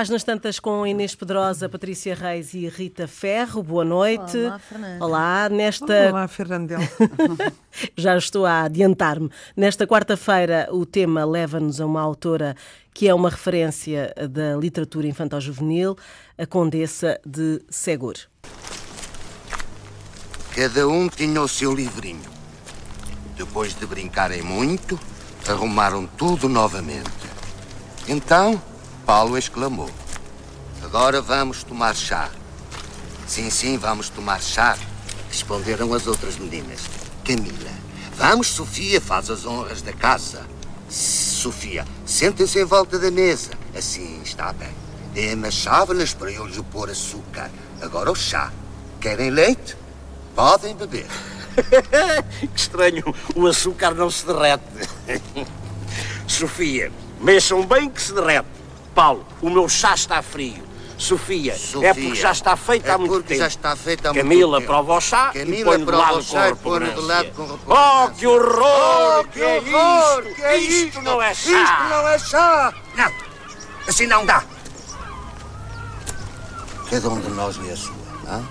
Páginas Tantas com Inês Pedrosa, Patrícia Reis e Rita Ferro. Boa noite. Olá, Fernanda. Olá, nesta. Olá, Fernandel. Já estou a adiantar-me. Nesta quarta-feira, o tema leva-nos a uma autora que é uma referência da literatura infantil-juvenil, a Condessa de Segur. Cada um tinha o seu livrinho. Depois de brincarem muito, arrumaram tudo novamente. Então, Paulo exclamou: Agora vamos tomar chá. Sim, sim, vamos tomar chá, responderam as outras meninas. Camila, vamos, Sofia, faz as honras da casa. Sofia, sentem-se em volta da mesa. Assim está bem. Dê-me as chávenas para eu lhe pôr açúcar. Agora o chá. Querem leite? Podem beber. que estranho, o açúcar não se derrete. Sofia, mexam bem que se derrete. Paulo, o meu chá está frio. Sofia, Sofia, é porque já está feito é há muito tempo. já está feito há muito Camila, tempo. prova o chá e Camila, põe de lado o chá e com põe de lado com Oh, que horror! Oh, que horror! isto? Que é isto isto? não é chá! Isto não é chá! Não! Assim não dá! Cada um de nós lê a sua, não?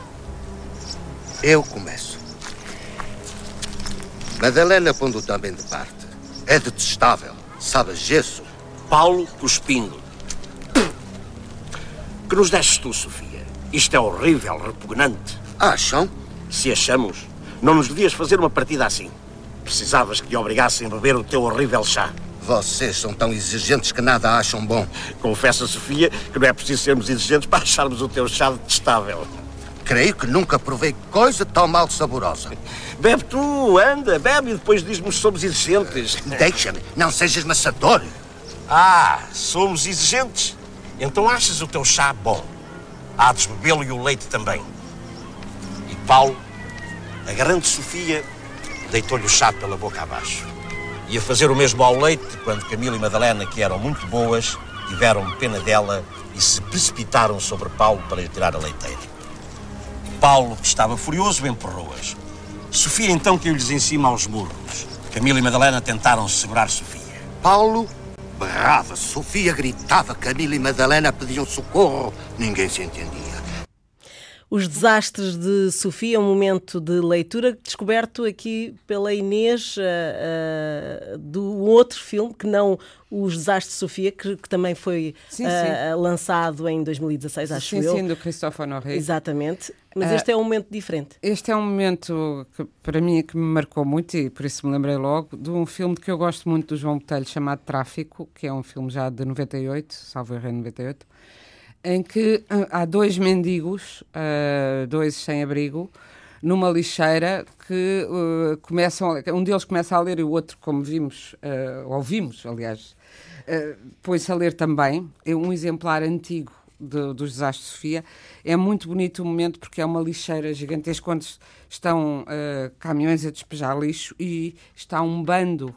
Eu começo. Madalena pondo também de parte. É detestável. Sabe gesso? Paulo cuspindo. Que nos deste tu, Sofia? Isto é horrível, repugnante. Acham? Se achamos, não nos devias fazer uma partida assim. Precisavas que obrigassem a beber o teu horrível chá. Vocês são tão exigentes que nada acham bom. Confessa, Sofia, que não é preciso sermos exigentes para acharmos o teu chá detestável. Creio que nunca provei coisa tão mal saborosa. Bebe tu, anda, bebe e depois diz-nos se somos exigentes. Deixa-me, não sejas maçador. Ah, somos exigentes? Então achas o teu chá bom? Há de bebê-lo e o leite também. E Paulo, agarrando Sofia, deitou-lhe o chá pela boca abaixo. Ia fazer o mesmo ao leite quando Camila e Madalena, que eram muito boas, tiveram pena dela e se precipitaram sobre Paulo para lhe tirar a leiteira. Paulo, que estava furioso, empurrou-as. Sofia então caiu-lhes em cima aos murros. Camila e Madalena tentaram segurar Sofia. Paulo berrava, Sofia gritava, Camila e Madalena pediam socorro. Ninguém se entendia. Os Desastres de Sofia, um momento de leitura descoberto aqui pela Inês uh, uh, do outro filme, que não Os Desastres de Sofia, que, que também foi Sim, uh, sim. lançado em 2016, acho sim, eu. sim, do Christophe Honoré. Exatamente. Mas este é um momento diferente. Este é um momento que, para mim, que me marcou muito e por isso me lembrei logo de um filme que eu gosto muito do João Botelho chamado Tráfico, que é um filme já de 98, salvo erro em 98, em que ah, há dois mendigos, uh, dois sem-abrigo, numa lixeira que uh, começam, um deles começa a ler e o outro, como vimos, uh, ouvimos, aliás, põe-se a ler também. É um exemplar antigo de, dos desastres de Sofia. É muito bonito o momento porque é uma lixeira gigantesca onde estão uh, caminhões a despejar lixo e está um bando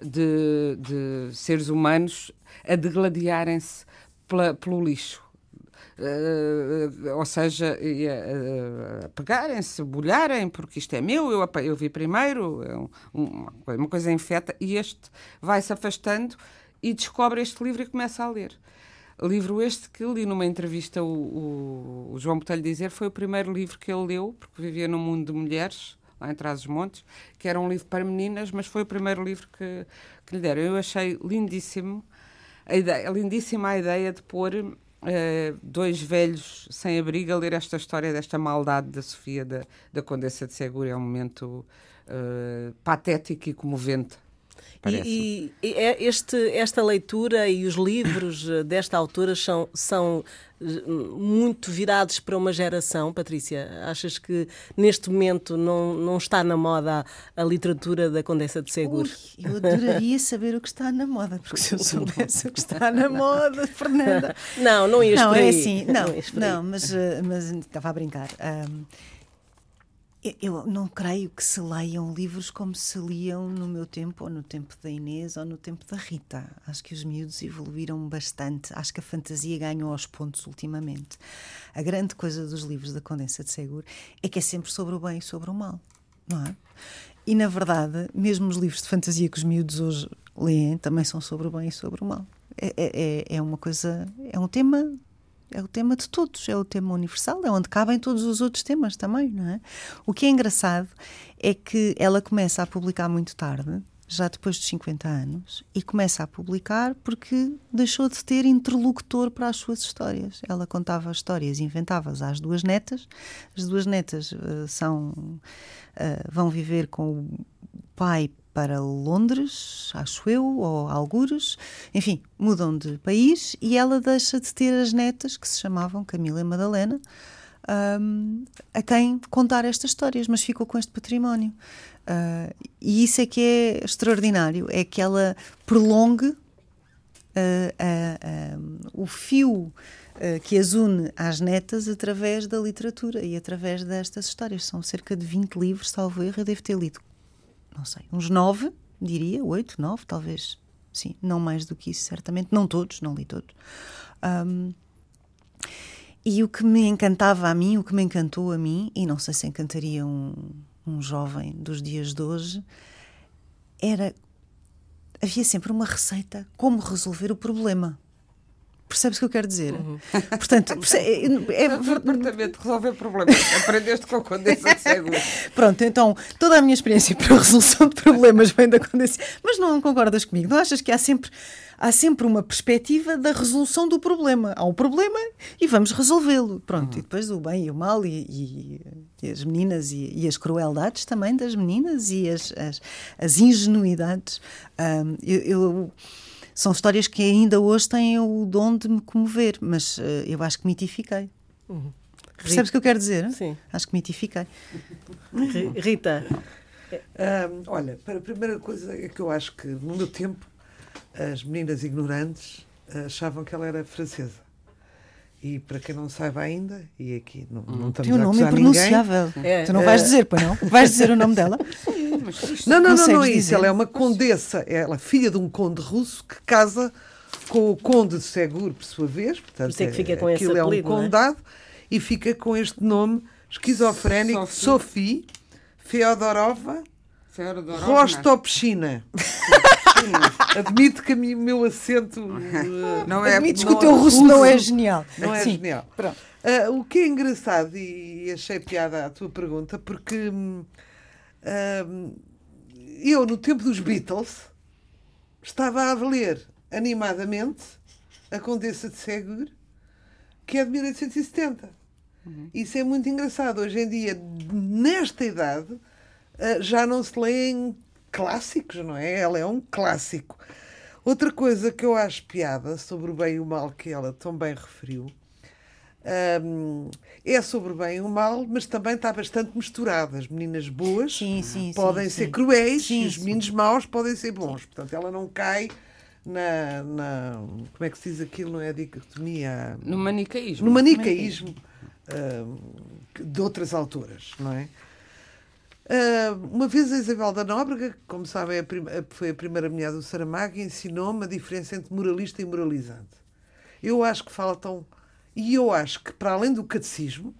de, de seres humanos a degladiarem-se pelo lixo. Uh, ou seja, uh, pegarem-se, bolharem, porque isto é meu, eu, eu vi primeiro, é um, uma, coisa infeta, e este vai-se afastando e descobre este livro e começa a ler. Livro este que li numa entrevista o, o, o João Botelho dizer foi o primeiro livro que ele leu, porque vivia num mundo de mulheres, lá em trás dos montes, que era um livro para meninas, mas foi o primeiro livro que, que lhe deram. Eu achei lindíssimo, a ideia, lindíssima a ideia de pôr uh, dois velhos sem abrigo a ler esta história desta maldade da Sofia, da, da Condessa de Segura. É um momento uh, patético e comovente. E, e, e este, esta leitura e os livros desta autora são, são muito virados para uma geração, Patrícia? Achas que neste momento não, não está na moda a, a literatura da Condessa de Seguro? Ui, eu adoraria saber o que está na moda, porque se eu soubesse o que está na moda, Fernanda. Não, não ias não, por aí. é assim, não, não, não mas, mas estava a brincar. Um, eu não creio que se leiam livros como se liam no meu tempo, ou no tempo da Inês, ou no tempo da Rita. Acho que os miúdos evoluíram bastante. Acho que a fantasia ganhou aos pontos ultimamente. A grande coisa dos livros da Condensa de Seguro é que é sempre sobre o bem e sobre o mal, não é? E, na verdade, mesmo os livros de fantasia que os miúdos hoje leem também são sobre o bem e sobre o mal. é, é, é uma coisa, é um tema é o tema de todos, é o tema universal, é onde cabem todos os outros temas também, não é? O que é engraçado é que ela começa a publicar muito tarde, já depois de 50 anos, e começa a publicar porque deixou de ter interlocutor para as suas histórias. Ela contava histórias, inventava-as às duas netas. As duas netas uh, são uh, vão viver com o pai para Londres, acho eu, ou algures, enfim, mudam de país e ela deixa de ter as netas, que se chamavam Camila e Madalena, um, a quem contar estas histórias, mas ficou com este património. Uh, e isso é que é extraordinário, é que ela prolongue uh, uh, o fio que as une às netas através da literatura e através destas histórias. São cerca de 20 livros, salvo erro, eu devo ter lido não sei, uns nove, diria, oito, nove, talvez, sim, não mais do que isso, certamente, não todos, não li todos. Um, e o que me encantava a mim, o que me encantou a mim, e não sei se encantaria um, um jovem dos dias de hoje, era. Havia sempre uma receita como resolver o problema. Percebes o que eu quero dizer? Uhum. Portanto, é, é, é departamento resolver problemas. Aprendeste com a condensa de. Pronto, então toda a minha experiência para a resolução de problemas vem da condensa. Mas não concordas comigo? Não achas que há sempre há sempre uma perspectiva da resolução do problema. Há um problema e vamos resolvê-lo. Pronto, uhum. e depois o bem e o mal e, e, e as meninas e, e, as crueldades também das meninas e as, as, as ingenuidades. Um, eu, eu são histórias que ainda hoje têm o dom de me comover, mas uh, eu acho que mitifiquei. Uhum. Percebes o que eu quero dizer? Sim. Acho que mitifiquei. Rita. Um, olha, para a primeira coisa é que eu acho que no meu tempo as meninas ignorantes achavam que ela era francesa. E para quem não saiba ainda, e aqui não, não estamos Tem um nome impronunciável. É. Tu não vais dizer, pois não? Vais dizer o nome dela? não, não, não, não é isso. Ela é uma condessa, ela é filha de um conde russo que casa com o conde de Segur, por sua vez. Portanto, isso é que fica com esse apelido, é um condado é? e fica com este nome esquizofrénico, Sophie, Feodorova, Feodorova Rostopchina. Admito que o meu acento. Não é, Admites que o teu é russo, não é genial. Não é Sim. genial. Uh, o que é engraçado, e achei piada a tua pergunta, porque uh, eu, no tempo dos Beatles, estava a ler animadamente a Condessa de Segur, que é de 1870. Uhum. Isso é muito engraçado. Hoje em dia, nesta idade, já não se lêem clássicos, não é? Ela é um clássico. Outra coisa que eu acho piada sobre o bem e o mal que ela tão bem referiu um, é sobre o bem e o mal, mas também está bastante misturada. As meninas boas sim, sim, podem sim, ser cruéis e os meninos maus podem ser bons. Portanto, ela não cai na, na, Como é que se diz aquilo? Não é a dicotomia? No manicaísmo. No manicaísmo uh, de outras autoras, não é? Uh, uma vez a Isabel da Nóbrega, como sabem, a foi a primeira mulher do Saramago, ensinou-me a diferença entre moralista e moralizante. Eu acho que faltam, e eu acho que para além do catecismo,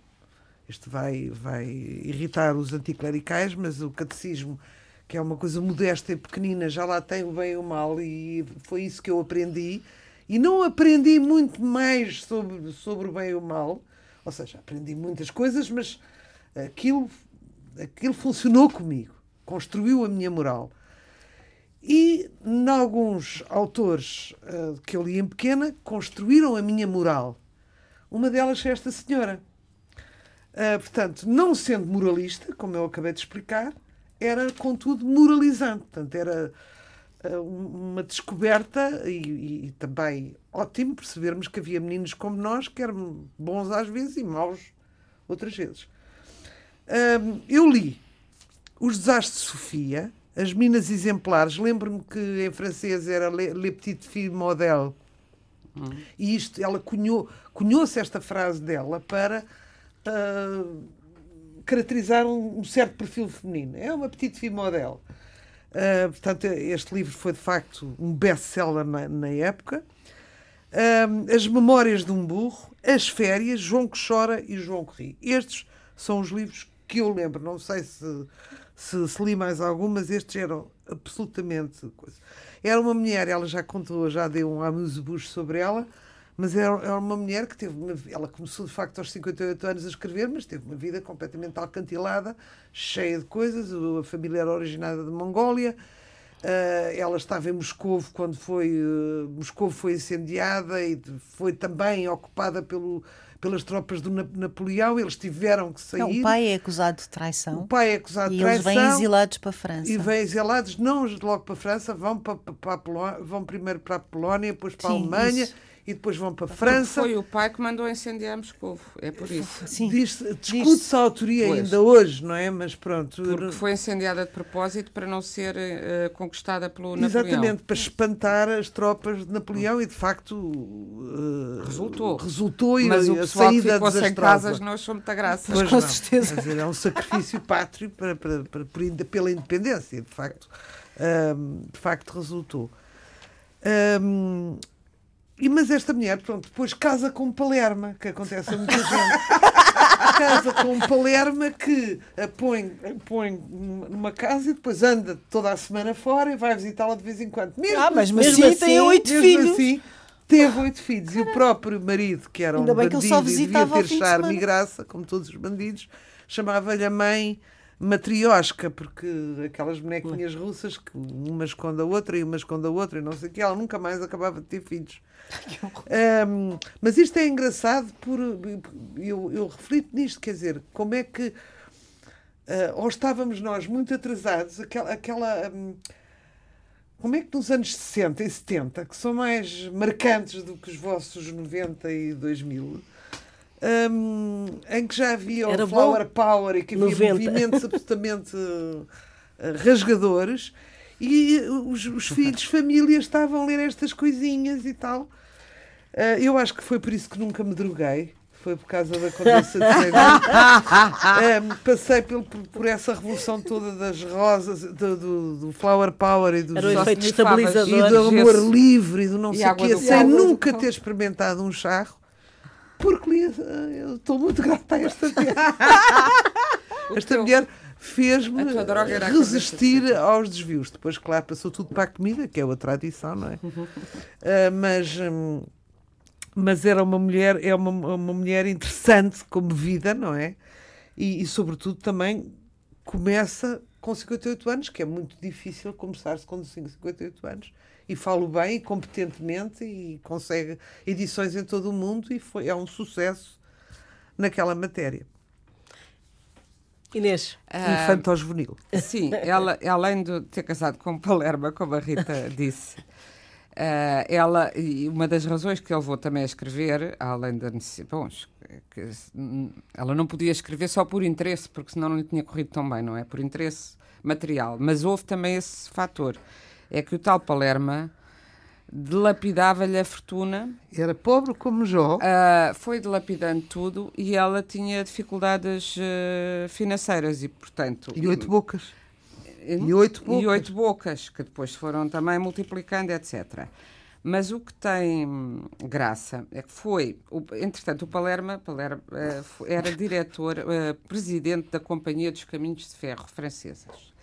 isto vai, vai irritar os anticlericais, mas o catecismo, que é uma coisa modesta e pequenina, já lá tem o bem e o mal, e foi isso que eu aprendi. E não aprendi muito mais sobre, sobre o bem e o mal, ou seja, aprendi muitas coisas, mas aquilo aquilo funcionou comigo, construiu a minha moral. E, em alguns autores uh, que eu li em pequena, construíram a minha moral. Uma delas é esta senhora. Uh, portanto, não sendo moralista, como eu acabei de explicar, era, contudo, moralizante. Portanto, era uh, uma descoberta e, e, também ótimo percebermos que havia meninos como nós que eram bons às vezes e maus outras vezes eu li Os Desastres de Sofia, As Minas Exemplares. Lembro-me que em francês era Le Petit Fille Modèle. Hum. E isto, ela cunhou, cunhou-se esta frase dela para uh, caracterizar um, um, certo perfil feminino. É uma petite fille modèle. Uh, portanto, este livro foi de facto um best-seller na, na, época. Uh, as Memórias de um Burro, As Férias, João que Chora e João que Ri. Estes são os livros que eu lembro, não sei se, se, se li mais algumas, estes eram absolutamente. Coisa. Era uma mulher, ela já contou, já deu um amuse-bouche sobre ela, mas era, era uma mulher que teve uma, ela começou de facto aos 58 anos a escrever, mas teve uma vida completamente alcantilada, cheia de coisas. A família era originada de Mongólia. Uh, ela estava em Moscou quando foi uh, Moscou foi incendiada e foi também ocupada pelo, pelas tropas do Napoleão. Eles tiveram que sair. Não, o pai é acusado de traição. O pai é acusado de traição. E eles vêm exilados para a França. E vêm exilados, não logo para a França, vão, para, para, para vão primeiro para a Polónia, depois para Sim, a Alemanha. Isso e depois vão para a França. Foi o pai que mandou incendiar Moscou, é por isso. Discute-se a autoria pois. ainda hoje, não é? Mas pronto. Porque foi incendiada de propósito para não ser uh, conquistada pelo Napoleão. Exatamente, para espantar as tropas de Napoleão e de facto uh, resultou. Resultou e Mas a, o a saída ficou sem casas não achou muita graça. Pois com não. certeza. Dizer, é um sacrifício pátrio para, para, para, para, pela independência, de facto. Um, de facto resultou. Um, e, mas esta mulher, pronto, depois casa com Palerma, que acontece a muita gente. casa com Palerma que a põe, a põe numa casa e depois anda toda a semana fora e vai visitá-la de vez em quando. Mesmo, ah, mas mesmo assim, tem oito filhos. Assim, teve oito filhos. Caramba. E o próprio marido, que era um bandido e devia ter charme e graça, como todos os bandidos, chamava-lhe a mãe matriosca, porque aquelas bonequinhas russas que uma esconde a outra e uma esconde a outra e não sei o que, ela nunca mais acabava de ter filhos. Um, mas isto é engraçado por eu, eu reflito nisto, quer dizer, como é que uh, ou estávamos nós muito atrasados, aquela, aquela um, como é que nos anos 60 e 70, que são mais marcantes do que os vossos 90 e 2000, um, em que já havia Era o Flower bom. Power e que havia 90. movimentos absolutamente uh, rasgadores, e os, os filhos, famílias estavam a ler estas coisinhas e tal. Uh, eu acho que foi por isso que nunca me droguei. Foi por causa da condensa de um, Passei por, por, essa revolução toda das rosas, do, do, do flower power e do, Era o efeito estabilizador. e do amor livre e do não sei o quê, sem nunca ter experimentado um charro. Porque eu estou muito grata a esta mulher. esta mulher fez-me resistir aos desvios. Depois, claro, passou tudo para a comida, que é a tradição, não é? Uh, mas, um, mas era uma mulher, é uma, uma mulher interessante como vida, não é? E, e, sobretudo, também começa com 58 anos, que é muito difícil começar-se com 58 anos. E falo bem, competentemente, e consegue edições em todo o mundo, e foi, é um sucesso naquela matéria. Inês. Uh, Infanto-juvenil. Sim, ela, além de ter casado com Palerma, como a Rita disse, uh, ela, e uma das razões que ele levou também a escrever, além da necessidade. Bom, que, ela não podia escrever só por interesse, porque senão não lhe tinha corrido tão bem, não é? Por interesse material. Mas houve também esse fator. É que o tal Palerma dilapidava-lhe a fortuna. Era pobre como Jó. Uh, foi dilapidando tudo e ela tinha dificuldades uh, financeiras e, portanto. E oito bocas. E oito bocas. E oito bocas, que depois foram também multiplicando, etc. Mas o que tem graça é que foi, entretanto, o Palerma, Palerma uh, era diretor, presidente da Companhia dos Caminhos de Ferro francesas.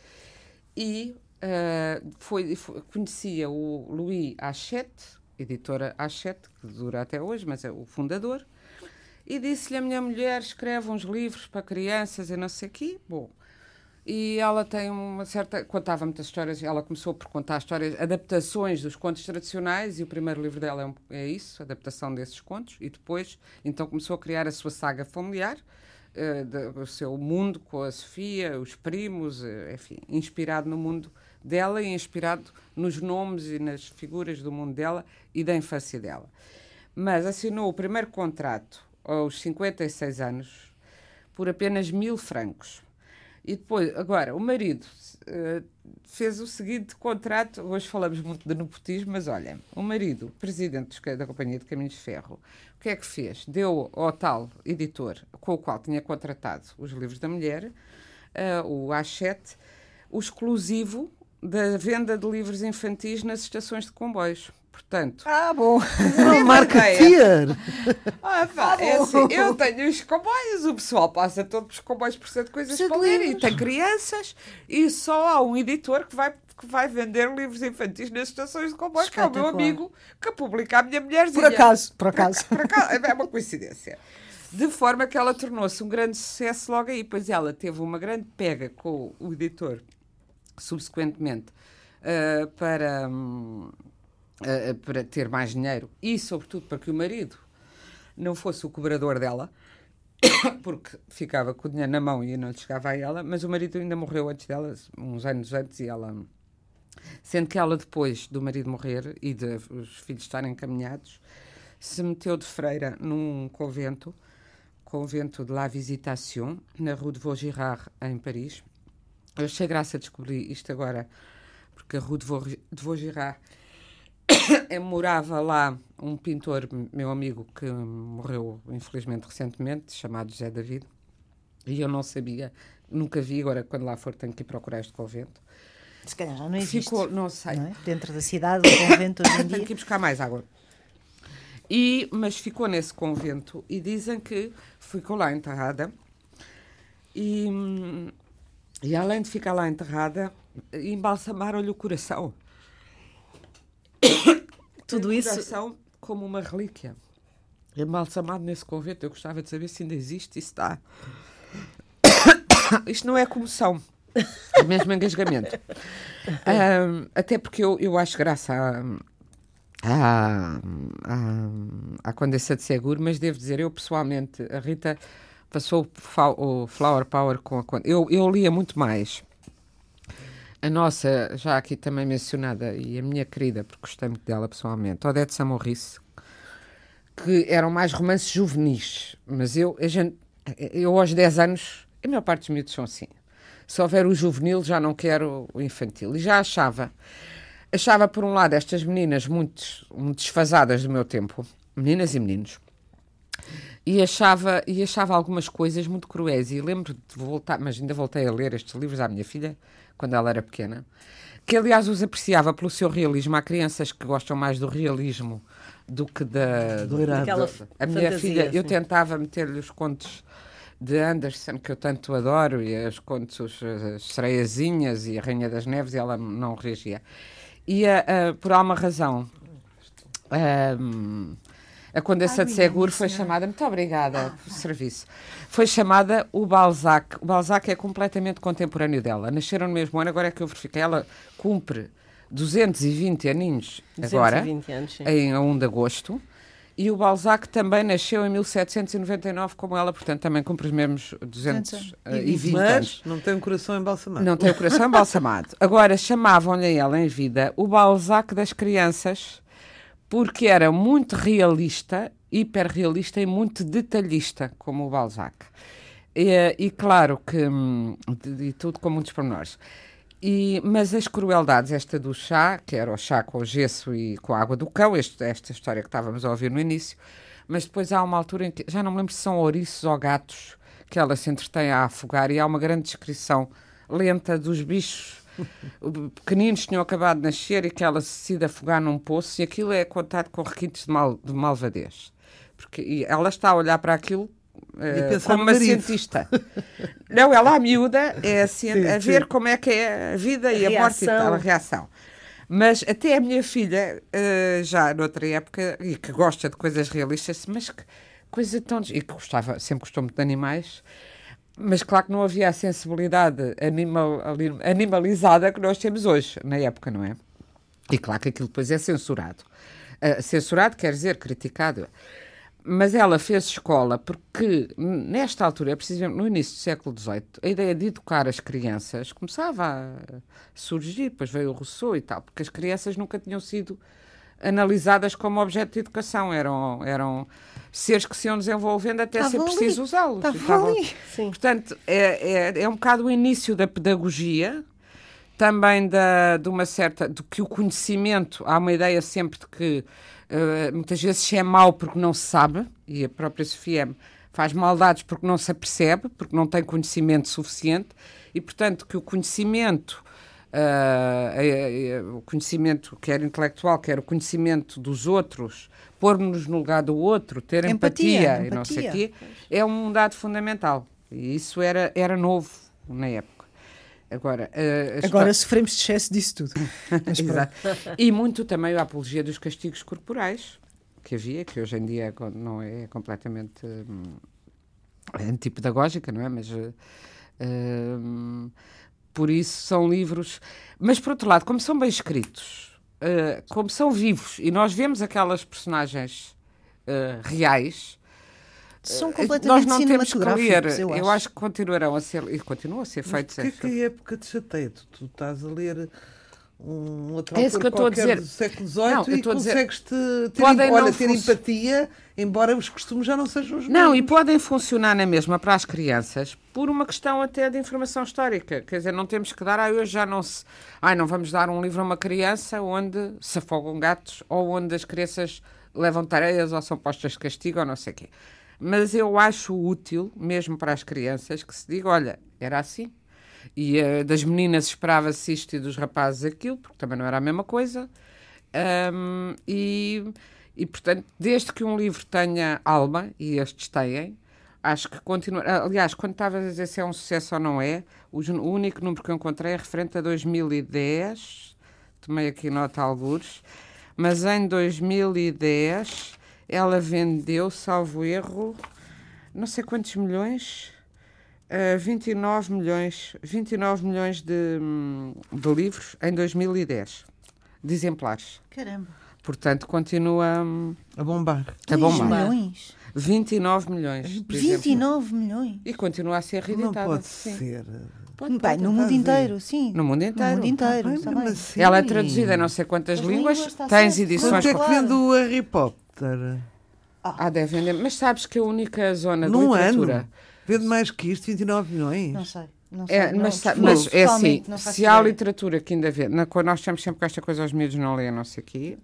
E uh, foi, foi, conhecia o Louis Hachette, editora Hachette, que dura até hoje, mas é o fundador, e disse-lhe a minha mulher escreve uns livros para crianças e não sei o quê. Bom, e ela tem uma certa. contava muitas histórias, ela começou por contar histórias, adaptações dos contos tradicionais, e o primeiro livro dela é, um, é isso, adaptação desses contos, e depois, então, começou a criar a sua saga familiar, uh, de, o seu mundo com a Sofia, os primos, uh, enfim, inspirado no mundo dela e inspirado nos nomes e nas figuras do mundo dela e da infância dela. Mas assinou o primeiro contrato aos 56 anos por apenas mil francos. E depois, agora, o marido uh, fez o seguinte contrato. Hoje falamos muito de nepotismo, mas olha, o marido, presidente da Companhia de Caminhos de Ferro, o que é que fez? Deu ao tal editor com o qual tinha contratado os livros da mulher, uh, o A7, o exclusivo da venda de livros infantis nas estações de comboios. Portanto, Ah, bom. Não, marketeer! ah, pá, é assim, eu tenho os comboios, o pessoal passa todo os comboios por ser de coisas Precisa para de ler e tem crianças e só há um editor que vai, que vai vender livros infantis nas estações de comboios, que é o meu amigo que publica a minha mulherzinha. Por acaso, por acaso. Por acaso, é uma coincidência. De forma que ela tornou-se um grande sucesso logo aí. Pois ela teve uma grande pega com o editor, subsequentemente, ah, para, hum, ah, para ter mais dinheiro e, sobretudo, para que o marido não fosse o cobrador dela, porque ficava com o dinheiro na mão e não chegava a ela, mas o marido ainda morreu antes dela, uns anos antes, e ela. Sendo que ela, depois do marido morrer e de os filhos estarem encaminhados, se meteu de freira num convento, convento de La Visitation, na Rue de Vaugirard, em Paris. Eu achei graça descobrir isto agora, porque a Rue de Vau- de Vaugirard é, morava lá um pintor, meu amigo, que morreu infelizmente recentemente, chamado José David, e eu não sabia, nunca vi, agora quando lá for tenho que ir procurar este convento. Se calhar já não existe. Ficou, não sei, não é? Dentro da cidade, do convento hoje em tenho dia. que ir buscar mais água. E, mas ficou nesse convento e dizem que ficou lá enterrada. E, hum, e além de ficar lá enterrada, embalsamaram-lhe o coração. Tudo o isso. coração como uma relíquia. Embalsamado nesse convento. Eu gostava de saber se ainda existe e se está. Isto não é comoção. É mesmo engasgamento. Ahm, até porque eu, eu acho graça à, à, à, à Condessa de Seguro, mas devo dizer, eu pessoalmente, a Rita passou o Flower Power com a Con- eu, eu lia muito mais. A nossa, já aqui também mencionada, e a minha querida, porque gostei muito dela pessoalmente, Odete Samorrice, que eram mais romances juvenis. Mas eu, gente, eu aos 10 anos, a maior parte dos miúdos são assim. Se houver o juvenil, já não quero o infantil. E já achava, achava por um lado estas meninas muito, muito desfasadas do meu tempo, meninas e meninos, e achava, e achava algumas coisas muito cruéis. E lembro de voltar, mas ainda voltei a ler estes livros à minha filha, quando ela era pequena, que aliás os apreciava pelo seu realismo. Há crianças que gostam mais do realismo do que da. Doirado. Daquela A minha fantasia, filha, eu tentava meter-lhe os contos de Anderson, que eu tanto adoro, e os contos, as sereiazinhas e a Rainha das Neves, e ela não reagia. E ah, por alguma razão, ah, a Condessa de Seguro foi chamada, muito obrigada pelo serviço, foi chamada o Balzac. O Balzac é completamente contemporâneo dela. Nasceram no mesmo ano, agora é que eu verifiquei. Ela cumpre 220 aninhos agora, 220 anos, sim. em 1 de agosto. E o Balzac também nasceu em 1799, como ela, portanto, também cumpre os mesmos 220 anos. Mas não tem um coração embalsamado. Não tem o coração embalsamado. Agora, chamavam-lhe a ela em vida o Balzac das crianças, porque era muito realista, hiperrealista e muito detalhista, como o Balzac. E, e claro que. hum, E tudo com muitos pormenores. E, mas as crueldades, esta do chá, que era o chá com o gesso e com a água do cão, este- esta história que estávamos a ouvir no início, mas depois há uma altura em que, já não me lembro se são ouriços ou gatos, que ela se entretém a afogar, e há uma grande descrição lenta dos bichos pequeninos que tinham acabado de nascer e que ela se decide afogar num poço, e aquilo é contado com requintes de, mal, de malvadez. Porque e ela está a olhar para aquilo pensar como uma cientista. Não, ela, a miúda, é assim, Sim, a ver sim. como é que é a vida e a morte e tal, a reação. Mas até a minha filha, eh, já noutra época, e que gosta de coisas realistas, mas que coisa tão. e que gostava, sempre gostou muito de animais, mas claro que não havia a sensibilidade animal, ali- animalizada que nós temos hoje, na época, não é? E claro que aquilo depois é censurado. Ah, censurado quer dizer criticado. Mas ela fez escola porque, nesta altura, precisamente no início do século XVIII, a ideia de educar as crianças começava a surgir, depois veio o Rousseau e tal, porque as crianças nunca tinham sido analisadas como objeto de educação, eram, eram seres que se iam desenvolvendo até ser Estavam ali. preciso usá-los. Sim. Portanto, é, é, é um bocado o início da pedagogia, também da, de uma certa. de que o conhecimento, há uma ideia sempre de que eh, muitas vezes se é mau porque não se sabe, e a própria Sofia faz maldades porque não se apercebe, porque não tem conhecimento suficiente, e portanto que o conhecimento uh, o conhecimento, quer intelectual, quer o conhecimento dos outros, pôr-nos no lugar do outro, ter empatia, empatia, e não sei o quê, é um dado fundamental. E isso era, era novo na época. Agora, uh, Agora sofremos de excesso disso tudo. Exato. E muito também a apologia dos castigos corporais que havia, que hoje em dia não é completamente hum, antipedagógica, não é? Mas uh, uh, por isso são livros. Mas por outro lado, como são bem escritos, uh, como são vivos e nós vemos aquelas personagens reais são eh, completamente Nós não temos que ler. Eu acho. eu acho. que continuarão a ser, e continuam a ser feitos. Mas que é que época te chateia? Tu, tu estás a ler um é isso que eu estou a dizer. do século XVIII e consegues-te ter, olha, ter empatia, embora os costumes já não sejam os mesmos. Não, e podem funcionar na mesma para as crianças por uma questão até de informação histórica. Quer dizer, não temos que dar, ah, hoje já não se... Ai, não vamos dar um livro a uma criança onde se afogam gatos ou onde as crianças levam tareias ou são postas de castigo ou não sei o quê. Mas eu acho útil, mesmo para as crianças, que se diga: olha, era assim. E uh, das meninas esperava-se isto e dos rapazes aquilo, porque também não era a mesma coisa. Um, e, e, portanto, desde que um livro tenha alma, e estes têm, acho que continua. Aliás, quando estavas a dizer se é um sucesso ou não é, o, o único número que eu encontrei é referente a 2010. Tomei aqui nota alguns. Mas em 2010 ela vendeu, salvo erro, não sei quantos milhões, uh, 29 milhões, 29 milhões de, de livros em 2010, de exemplares. Caramba. Portanto, continua hum, a bombar. A bombar. milhões? 29 milhões. 29 milhões? E continua a ser reeditada. Não pode sim. ser. Pode, Bem, no mundo inteiro, sim. No mundo inteiro. No mundo inteiro. Ah, assim. Ela é traduzida em não sei quantas As línguas. línguas tens edições. Quanto é que vende o Harry Potter? Ah, ah deve vender. Mas sabes que a única zona de Num literatura... Ano, vende mais que isto, 29 milhões? Não sei. Não é, sei, é, mas, não, mas é assim, se há literatura que ainda vê, na, nós estamos sempre com esta coisa aos miúdos não leem, não sei o quê,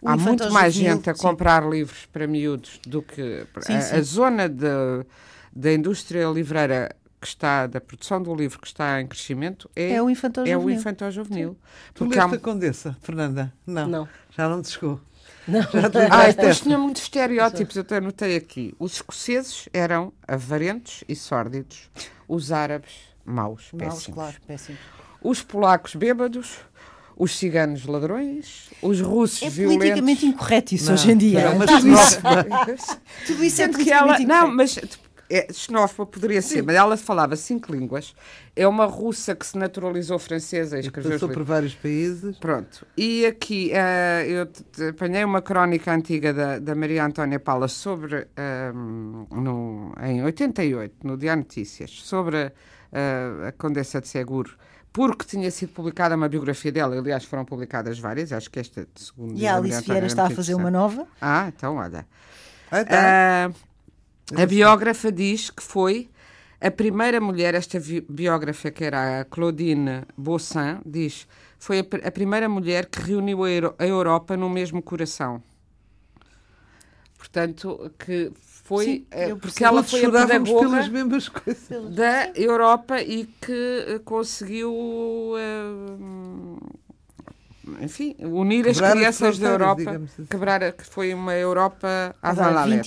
o há muito mais gente a comprar sim. livros para miúdos do que... Sim, a, sim. a, zona da indústria livreira que está, da produção do livro que está em crescimento é, é o infantil juvenil. É o infantil juvenil. Tu leste há... a Condessa, Fernanda? Não. não. Já não te chegou. Não. Ah, depois tinha muitos estereótipos, eu até anotei aqui. Os escoceses eram avarentos e sórdidos. Os árabes, maus, maus péssimos. Claro, péssimos. Os polacos, bêbados. Os ciganos ladrões, os russos é violentos. É politicamente incorreto isso não, hoje em dia. É uma tudo, isso, tudo isso é politicamente ela, incorreto. Não, mas é, xenófoba poderia Sim. ser, mas ela falava cinco línguas. É uma russa que se naturalizou francesa e escreveu. Passou por vários países. Pronto. E aqui uh, eu apanhei uma crónica antiga da, da Maria Antónia Paula sobre, um, ehm, no, em 88, no Dia Notícias, sobre uh, a Condessa de Seguro porque tinha sido publicada uma biografia dela, aliás, foram publicadas várias, acho que esta, segundo E a Alice Vieira está a fazer uma nova. Ah, então olha. Ah, tá. uh, a biógrafa diz que foi a primeira mulher, esta biógrafa que era a Claudine Bossin, diz, foi a, a primeira mulher que reuniu a, Euro, a, Europa no mesmo coração. Portanto, que foi Sim, eh, porque ela foi a pedagoga pelas mesmas coisas. da Europa e que eh, conseguiu uh, enfim, unir quebrar as crianças da Europa, assim. quebrar, que foi uma Europa à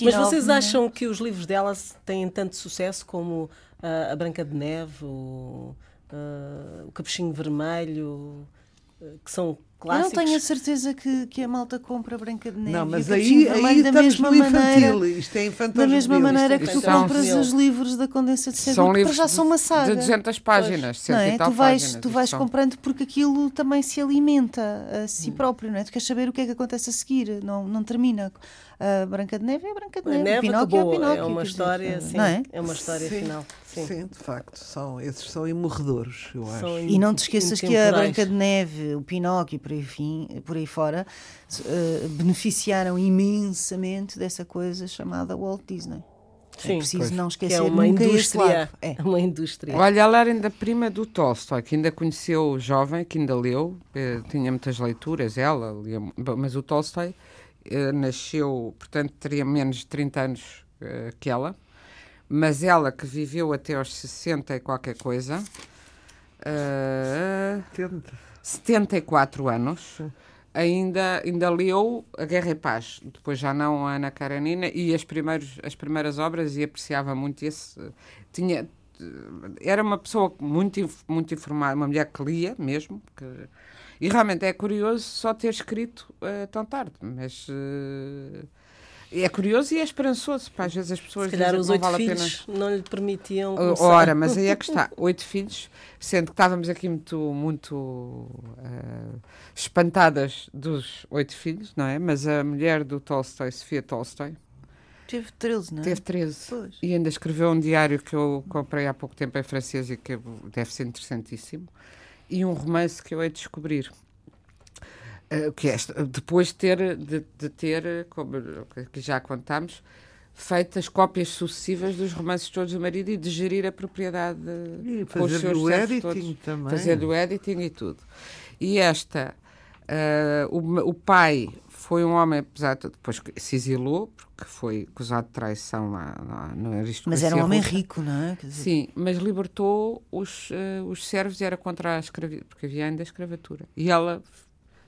Mas vocês acham que os livros dela têm tanto sucesso como uh, A Branca de Neve, o, uh, o Capuchinho Vermelho, uh, que são clássicos. Eu não tenho a certeza que, que a malta compra Branca de Neve. Não, mas aí, aí da mesma maneira, isto é infantil. Da mesma maneira que tu compras os livros da Condensa de são livros já são uma saga. De 200 páginas, não é? Tu vais, páginas, tu vais comprando porque aquilo também se alimenta a si hum. próprio, não é? Tu queres saber o que é que acontece a seguir, não, não termina. A Branca de Neve é a Branca de Neve, Neve Pinóquio é o Pinóquio. É uma história, sim, é? é? uma história sim. final. Sim. sim. de facto, são, esses são imorredores, eu acho. São e não te esqueças que a Branca de Neve, o Pinóquio, por aí, fim, por aí fora, uh, beneficiaram imensamente dessa coisa chamada Walt Disney. É Sim, é preciso pois. não esquecer que é uma indústria. É. uma indústria. Olha, ela era ainda prima do Tolstói, que ainda conheceu jovem, que ainda leu, eh, tinha muitas leituras, ela, lia, mas o Tolstói nasceu, portanto, teria menos de 30 anos uh, que ela, mas ela que viveu até aos 60 e qualquer coisa. Uh, 74 anos, ainda, ainda leu A Guerra e Paz, depois já não a Ana Karenina, e as, primeiros, as primeiras obras, e apreciava muito esse. Tinha, era uma pessoa muito, muito informada, uma mulher que lia mesmo, que, e realmente é curioso só ter escrito uh, tão tarde, mas. Uh, é curioso e é esperançoso. Para às vezes as pessoas Se calhar dizem os oito vale filhos não lhe permitiam. Começar. Ora, mas aí é que está. Oito filhos, sendo que estávamos aqui muito, muito uh, espantadas dos oito filhos, não é? Mas a mulher do Tolstói, Sofia Tolstói, Teve 13, não é? teve 13. Pois. E ainda escreveu um diário que eu comprei há pouco tempo em francês e que deve ser interessantíssimo. E um romance que eu hei de descobrir. Uh, que é esta, depois de ter, de, de ter, como que já contámos, feito as cópias sucessivas dos romances todos do marido e de gerir a propriedade E com os seus o servos editing todos. também. Fazer o editing e tudo. E esta, uh, o, o pai foi um homem, apesar de depois que se exilou, porque foi acusado de traição lá, lá na aristocracia Mas era um homem russa. rico, não é? Quer dizer, Sim, mas libertou os, eh, os servos e era contra a escravidão, porque havia ainda a escravatura. E ela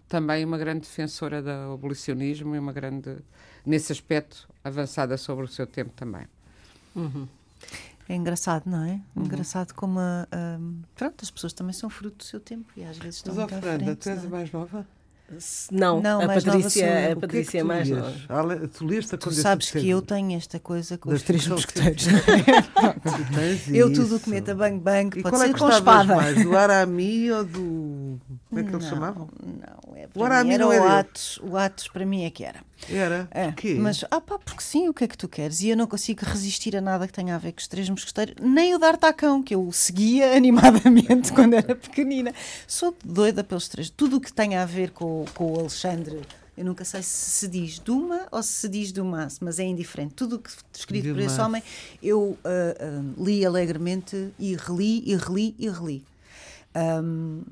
também uma grande defensora do abolicionismo e uma grande, nesse aspecto, avançada sobre o seu tempo também. É engraçado, não é? Uhum. Engraçado como a, a- pronto, as pessoas também são fruto do seu tempo e às vezes estão Mas, à Fernanda, frente, tu és não a é? mais nova? Não, Não, a Patrícia, a é Patrícia que é é que tu mais lias? nova. Ale- Tu leste a Tu sabes que eu tenho esta coisa com Das os três Mosqueteiros. Tu eu tudo o isso. que meta bang bang E pode qual é ser que com espada. mais? Do Arami ou do. Como é que eles não, chamavam? Não, é O para Arami era não é o. Atos. O Atos para mim é que era. Era? É, Quê? mas, ah pá, porque sim, o que é que tu queres? E eu não consigo resistir a nada que tenha a ver com os três mosqueteiros, nem o D'Artacão, que eu seguia animadamente quando era pequenina. Sou doida pelos três. Tudo o que tenha a ver com, com o Alexandre, eu nunca sei se se diz Duma ou se se diz Dumas, mas é indiferente. Tudo o que escrito por esse Dumas. homem, eu ah, ah, li alegremente e reli e reli e reli. Ahm,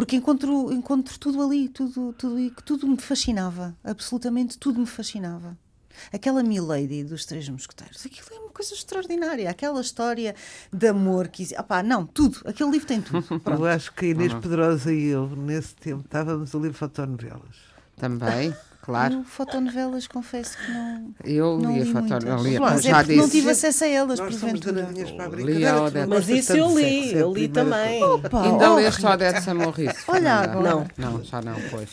porque encontro, encontro tudo ali, tudo, tudo, e que tudo me fascinava, absolutamente tudo me fascinava. Aquela Milady dos Três Mosqueteiros, aquilo é uma coisa extraordinária. Aquela história de amor que. Opá, não, tudo. Aquele livro tem tudo. Eu Pronto. acho que a Inês Pedrosa e eu, nesse tempo, estávamos a ler fotonovelas. Também, claro. Eu, fotonovelas, confesso que não. Eu Não li fotógrafo, muitas. lia, Mas Mas já é porque não disse. tive acesso a elas, Nós porventura. Odete. Mas isso eu li, é eu li também. Opa, Ainda oh, leste a Odete Samorrice? Olha agora. Não, não, já não, pois.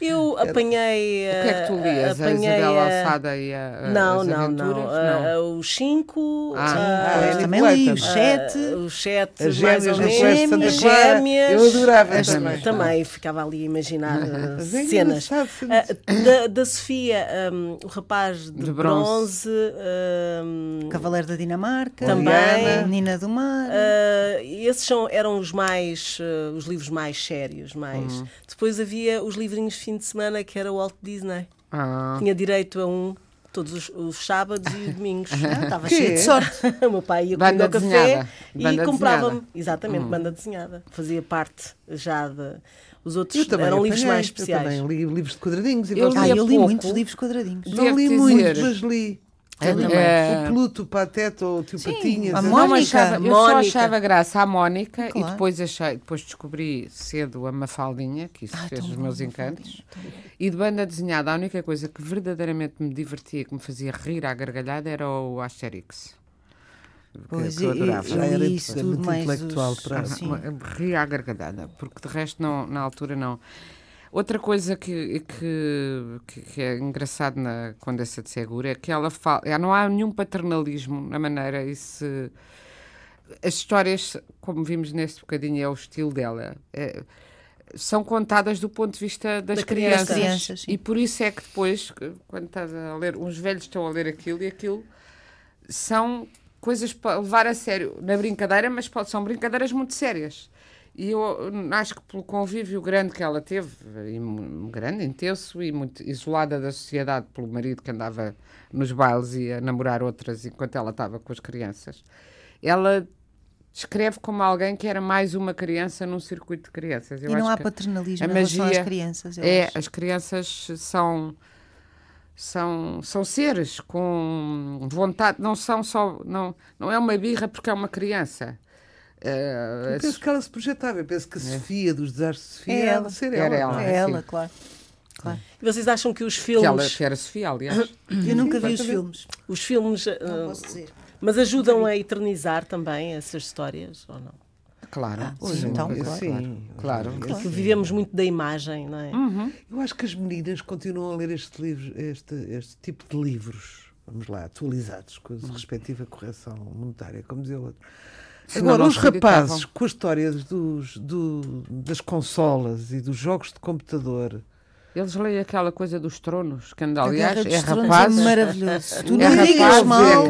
Eu apanhei. O que é que tu eh, lias? A apanhei, Isabel eh, Alçada e a, Não, não, aventuras? não. Ah, os cinco. Ah, ah, pois, Pois, é também li Ah, os sete. ah, os sete, As mais ou gêmeas, menos. Gêmeas. eu adorava também. também ficava ali a imaginar ah, é cenas. Da, da Sofia, um, o rapaz de, De bronze, bronze. um, Cavaleiro da Dinamarca, Também. Menina do Mar. Ah, esses são, eram os mais ah, os livros mais sérios mais. Depois havia os livrinhos de fim de semana que era o Walt Disney. Ah, tinha direito a um todos os, os sábados e os domingos. Ah, Estava de sorte. o meu pai ia comigo ao café Banda e comprava-me exatamente banda desenhada. Fazia parte já de os outros Eu eram livros mais Eu especiais também li livros de quadradinhos. E Eu Ah, eu li pouco. muitos livros quadradinhos. Devo Não li dizer- muitos, mas li. É, O Pluto, o Pateta, o Tio Sim, Patinhas. a Mónica. achava, eu Mónica. só achava graça à Mónica e Claro. depois achei, depois descobri cedo a Mafaldinha, que isso Ai, fez os meus encantos. E de banda desenhada, a única coisa que verdadeiramente me divertia, que me fazia rir à gargalhada, era o Asterix. Pois, que eu e- adorava. e- Já era isso tudo muito mais intelectual os- para- sim. Ria à gargalhada, porque de resto não, na altura não. Outra coisa que, que, que- é engraçado na Condessa de Segura é que ela fala, é, não há nenhum paternalismo na maneira e se as histórias, como vimos neste bocadinho, é o estilo dela. é, são contadas do ponto de vista das Da crianças. criança. Crianças, e por isso é que depois, quando estás a ler, uns velhos estão a ler aquilo e aquilo são coisas para levar a sério na brincadeira, mas pode- são brincadeiras muito sérias. E eu acho que pelo convívio grande que ela teve, e grande, intenso e muito isolada da sociedade pelo marido que andava nos bailes e a namorar outras enquanto ela estava com as crianças, ela escreve como alguém que era mais uma criança num circuito de crianças. Eu E não há paternalismo a em relação às magia crianças. é, acho. as crianças são são são seres com vontade, não são só não não é uma birra porque é uma criança. eh, Eu penso que ela se projetava. Eu penso que a Sofia, dos desastres de Sofia, É era ela. ser Era ela. ela. É ela, claro. claro. E vocês acham que os que, ela, filmes, que era Sofia, aliás. Eu nunca vi os filmes. os filmes, Não ah, posso dizer. mas ajudam a eternizar também essas histórias ou não? Claro. Hoje então, Sim, claro. sim. Claro. Porque vivemos muito da imagem, não é? Eu acho que as meninas continuam a ler este, livro, este, este tipo de livros, vamos lá, atualizados, com a respectiva correção monetária, como dizia o outro. Senão Agora, os rapazes, com as histórias dos, do- das consolas e dos jogos de computador, Eles leem aquela coisa dos tronos, que A aliás é Tronos rapaz. é maravilhoso. Tu É não rapaz, digas é mal.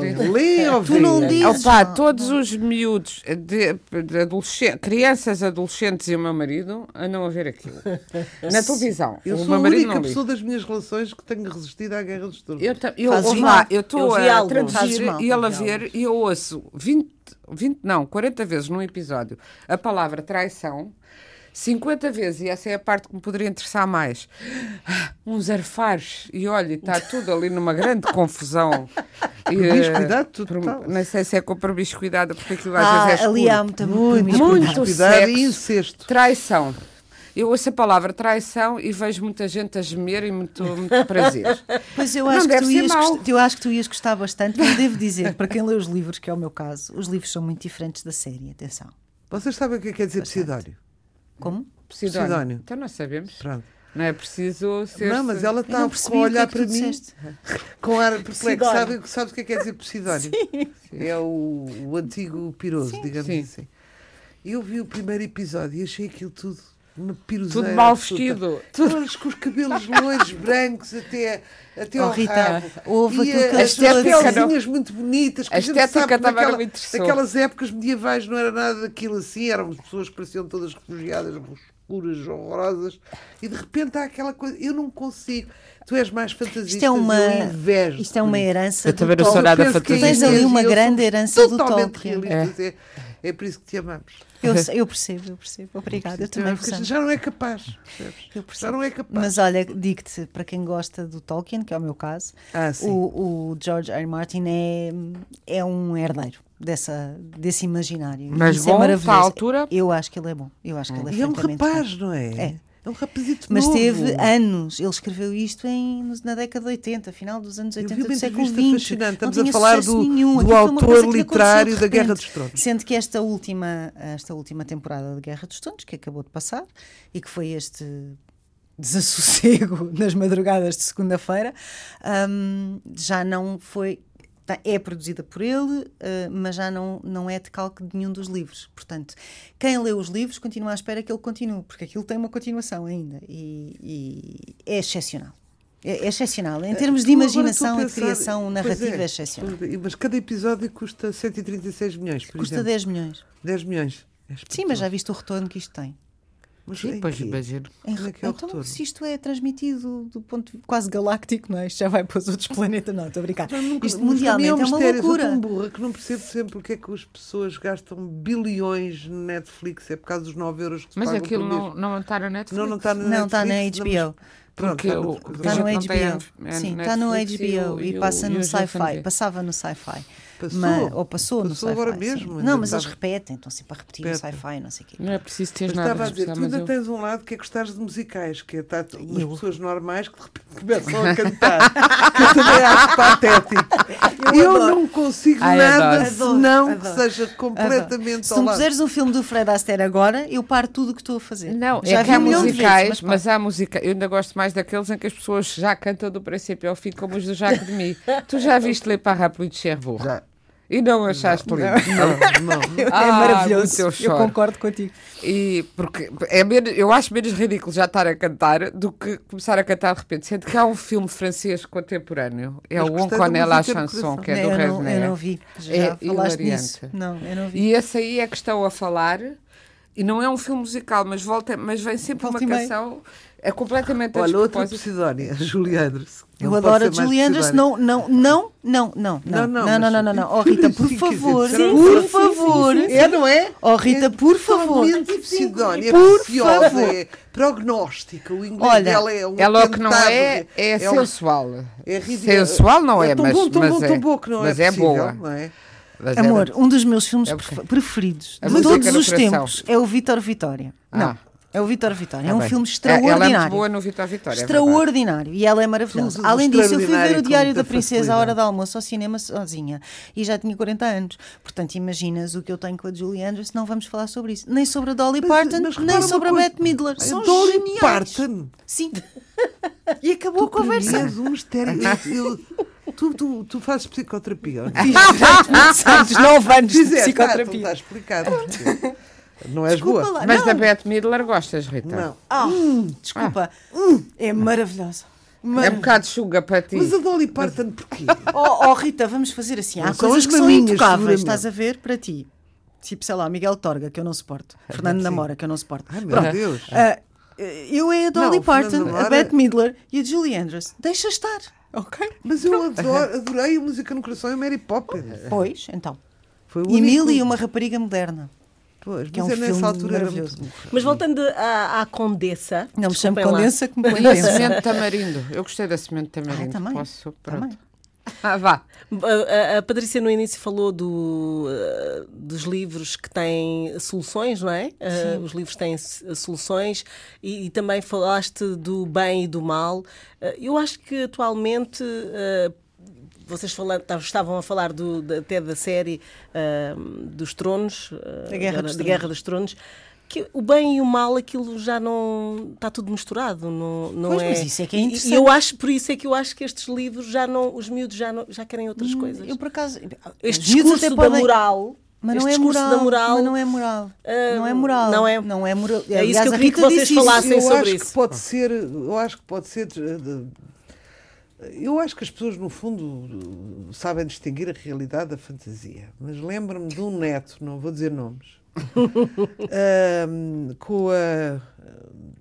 ou Tu não dizes Opa, mal. todos os miúdos, de, de adolescen- crianças, adolescentes e o meu marido andam a ver aquilo. Na televisão. Eu o sou a única pessoa das minhas relações que tenho resistido à Guerra dos Tronos. Eu, eu, lá, eu estou a traduzir mal. e ele a ver e eu ouço 20, 20, não, 40 vezes num episódio a palavra traição, 50 vezes, e essa é a parte que me poderia interessar mais, uns arfares, e olha, está tudo ali numa grande confusão. E, Promiscuidade eh, total. Não sei se é com promiscuidade, porque aquilo às Ah, vezes é ali há muita Muito, muito cuidado sexo. e incesto. Traição. Eu ouço a palavra traição e vejo muita gente a gemer e muito, muito prazer. Pois eu Não acho, que tu ias eu acho que tu ias gostar bastante, mas devo dizer, para quem lê os livros, que é o meu caso, os livros são muito diferentes da série, atenção. Vocês sabem o que é que quer dizer Bastante. Posidónio? Como? Posidónio. Posidónio. Então nós sabemos. Pronto. Não é preciso ser. Não, mas ela está a é olhar que para mim com ar perplexo. Sabe, sabe o que é que quer dizer Posidónio? É o, o antigo piroso, digamos Sim. assim. Eu vi o primeiro episódio e achei aquilo tudo uma piroseira. Tudo mal vestido. Tudo- Todos com os cabelos loiros, brancos, até, até Oh, ao Rita, rabo. houve e aquilo que as estética pelinhas muito bonitas. Que A a, gente estética sabe naquela-. Naquelas épocas medievais não era nada daquilo assim. Eram pessoas que pareciam todas refugiadas, escuras, horrorosas. E de repente há aquela coisa... Eu não consigo. Tu és mais fantasista. Isto é uma, invejo. isto é uma herança Eu do também não sou nada fantasista. Tens ali uma eu grande herança do totalmente Tolkien. realistas. É. é por isso que te amamos. Eu, eu percebo, eu percebo. Obrigada, eu também amo. já não é capaz. Já percebo. não é capaz. Mas olha, digo-te, para quem gosta do Tolkien, que é o meu caso, Ah, o, o George R. R. Martin é, é um herdeiro dessa, desse imaginário. Mas Isso bom, é maravilhoso. à altura? Eu acho que ele é bom. Eu acho que ele é E é um rapaz, bom. não é? É. É um rapazito Mas novo. teve anos. Ele escreveu isto em, na década de 80, final dos anos Eu 80 vi uma do século XX. Estamos a falar do- nenhum. do autor literário de da Guerra dos Tronos. Sendo que esta última, esta última temporada da Guerra dos Tronos, que acabou de passar, e que foi este desassossego nas madrugadas de segunda-feira, hum, já não foi. Tá- É produzida por ele, eh, mas já não, não é de calque de nenhum dos livros. Portanto, quem lê os livros continua à espera que ele continue, porque aquilo tem uma continuação ainda e, e é excepcional. É, é excepcional. Em termos de imaginação a e de pensar- criação pois narrativa é, é, excepcional. Mas cada episódio custa 136 milhões, por Custa exemplo. 10 milhões. 10 milhões. É Sim, mas já viste o retorno que isto tem. Mas Sim, em pois quê? imagino. Em é é então, retorno? se isto é transmitido do ponto de- quase galáctico, não é? Isto já vai para os outros planetas, não, estou a brincar. Nunca- Isto mundialmente é, um uma mistério. Eu loucura. sou tão burra que não percebo sempre porque é que as pessoas gastam bilhões no Netflix. É por causa dos 9 euros que se Mas pagam aquilo não, não está na Netflix. Não, não está Não, está na Netflix, não, HBO. mas- Pronto, Porque está no- Está HBO. Sim, está no e HBO e, e passa e no o sci-fi. Passava no sci-fi. Passou? Mas- ou passou, no Passou sci-fi. agora mesmo, ainda Não, mas eles estava- repetem, estão sempre a repetir Repetem. o sci-fi, não sei o quê. Não é preciso ter Mas nada estava a dizer, tu mas ainda eu- tens um lado que é gostares de musicais, que é tá, umas Eu? pessoas normais que de repente começam a cantar. que eu também acho patético. Eu, não consigo Ai, nada adoro. senão Adoro, que seja completamente Se ao tu puseres um filme do Fred Astaire agora, eu paro tudo o que estou a fazer. Não, Já é que há musicais, vezes, mas, há música. Eu ainda gosto mais daqueles em que as pessoas já cantam do princípio ao fim, como os do Jacques Demy. tu já viste ler Parapluie de Cherbourg? Já. E não achaste lindo? Não, não. É Ah, maravilhoso. muito eu Eu, concordo contigo. E porque é menos, eu acho menos ridículo já estar a cantar do que começar a cantar de repente. Sendo que há um filme francês contemporâneo, é Mas o On connaît la de chanson, que é do eu, não, eu Resnais. não vi. Já É falaste hilariante. Não, eu não vi. E esse aí é que estão a falar, e não é um filme musical, mas, volta, mas vem sempre Volta uma canção, é completamente a Olha, outra. Posidónia, Julie Andrews. Eu Não adoro a. Posidónia. Não, não, não, não, não, Não, não, não, não, não, não, não. Oh, Rita, por favor, por favor. É, não é? Oh, Rita, por favor. Posidónia, é Por favor. é prognóstica. O inglês Olha, dela é um Ela o que não atentado, é, é, sensual. é. Sensual não é, tão mas, bom, tão mas bom, é, tão bom que não mas é, é possível, boa. não é? Amor, era- um dos meus filmes É preferidos de todos os tempos é o Vítor Vitória. Ah. Não, é o Vítor Vitória. Tá é um bem. filme É- extraordinário. Ela é muito boa no Vitor Vitória. é. Extraordinário. E ela é maravilhosa. Tudo Além disso, eu fui ver o Diário da Princesa à hora do almoço ao cinema sozinha. E já tinha 40 anos. Portanto, imaginas o que eu tenho com a Julie Andrews. Não vamos falar sobre isso. Nem sobre a Dolly Mas- Parton, mas nem sobre a. Bette Midler. A São Dolly geniais. Parton. Sim. E acabou a conversa. Um mistério. Eu- tu, tu, tu fazes psicoterapia. Fiz durante muitos anos, 9 anos de ah, então psicoterapia. está explicado. Não és Desculpa boa. lá. Mas não. da Bette Midler gostas, Rita? Não. Ah, desculpa. É maravilhosa. É um bocado chuga para ti. Mas a Dolly Parton porquê? Oh, oh, Rita, vamos fazer assim. Há coisas as que são intocáveis, estás a ver, para ti. Tipo, sei lá, Miguel Torga, que eu não suporto. Fernando sim. Namora, que eu não suporto. Ai, meu Pronto. Deus. Ah, eu é a Dolly Não, Parton, Fernando a Namora- Bette Midler e a Julie Andrews. Deixa estar, ok? Mas eu adoro, adorei a música no coração e Mary Poppins. Pois, então. Foi o E único- Millie, uma rapariga moderna. Pois, que é mas um eu nessa filme altura era maravilhoso. muito... Mas voltando à, à Condessa. Não me chamo. Condensa que me põe E a semente tamarindo. Eu gostei da semente de tamarindo. também. Posso? Pronto. Também. Ah, vá. A, a- a Patrícia no início falou do, eh, dos livros que têm soluções, não é? Eh, os livros têm soluções e, e também falaste do bem e do mal. Eh, eu acho que atualmente vocês fala- tav- estavam a falar do, da- até da série eh, dos Tronos, eh, Da Guerra dos da Tronos. Guerra dos Tronos. Que o bem e o mal, aquilo já não está tudo misturado, não, não Pois, é? mas isso é que é interessante. E eu acho, por isso é que eu acho que estes livros já não, os miúdos já, não, já querem outras coisas. Hum, Eu, por acaso... Este discurso da podem- moral. Mas não é moral, da moral. mas não é moral. Ah, não é moral. não é- Não é moral. É isso que eu queria que vocês falassem eu sobre acho isso. que pode ser eu acho que pode ser de- de- eu acho que as pessoas no fundo sabem distinguir a realidade da fantasia mas lembro-me de um neto não vou dizer nomes ahm, com a